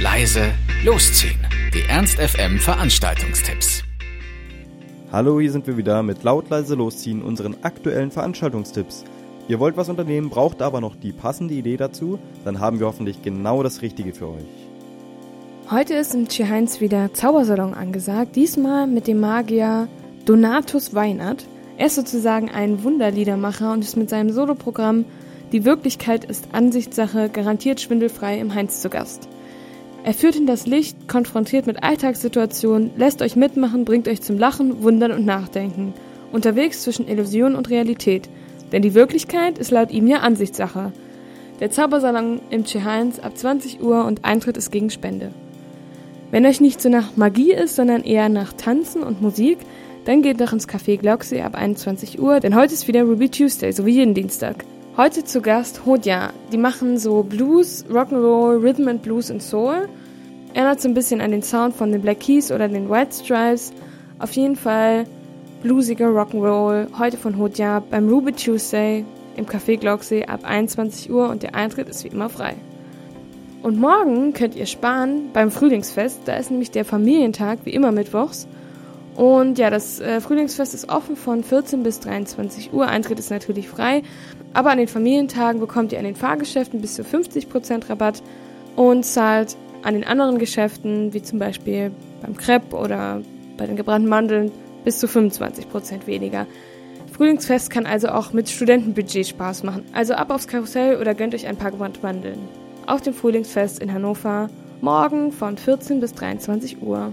leise, losziehen. Die Ernst FM Veranstaltungstipps. Hallo, hier sind wir wieder mit laut leise losziehen unseren aktuellen Veranstaltungstipps. Ihr wollt was unternehmen, braucht aber noch die passende Idee dazu, dann haben wir hoffentlich genau das Richtige für euch. Heute ist im Tschiheinz wieder Zaubersalon angesagt, diesmal mit dem Magier Donatus Weinert. Er ist sozusagen ein Wunderliedermacher und ist mit seinem Soloprogramm Die Wirklichkeit ist Ansichtssache garantiert schwindelfrei im Heinz zu Gast. Er führt in das Licht, konfrontiert mit Alltagssituationen, lässt euch mitmachen, bringt euch zum Lachen, Wundern und Nachdenken. Unterwegs zwischen Illusion und Realität. Denn die Wirklichkeit ist laut ihm ja Ansichtssache. Der Zaubersalon im Tscheheinz ab 20 Uhr und Eintritt ist gegen Spende. Wenn euch nicht so nach Magie ist, sondern eher nach Tanzen und Musik, dann geht doch ins Café Glocksee ab 21 Uhr, denn heute ist wieder Ruby Tuesday, so wie jeden Dienstag. Heute zu Gast Hodja. Die machen so Blues, Rock'n'Roll, Rhythm and Blues und Soul. Erinnert so ein bisschen an den Sound von den Black Keys oder den White Stripes. Auf jeden Fall bluesiger Rock'n'Roll. Heute von Hodja beim Ruby Tuesday im Café Glocksee ab 21 Uhr und der Eintritt ist wie immer frei. Und morgen könnt ihr sparen beim Frühlingsfest. Da ist nämlich der Familientag, wie immer mittwochs. Und ja, das äh, Frühlingsfest ist offen von 14 bis 23 Uhr. Eintritt ist natürlich frei. Aber an den Familientagen bekommt ihr an den Fahrgeschäften bis zu 50% Rabatt und zahlt an den anderen Geschäften, wie zum Beispiel beim Crepe oder bei den gebrannten Mandeln, bis zu 25% weniger. Frühlingsfest kann also auch mit Studentenbudget Spaß machen. Also ab aufs Karussell oder gönnt euch ein paar gebrannte Mandeln. Auf dem Frühlingsfest in Hannover, morgen von 14 bis 23 Uhr.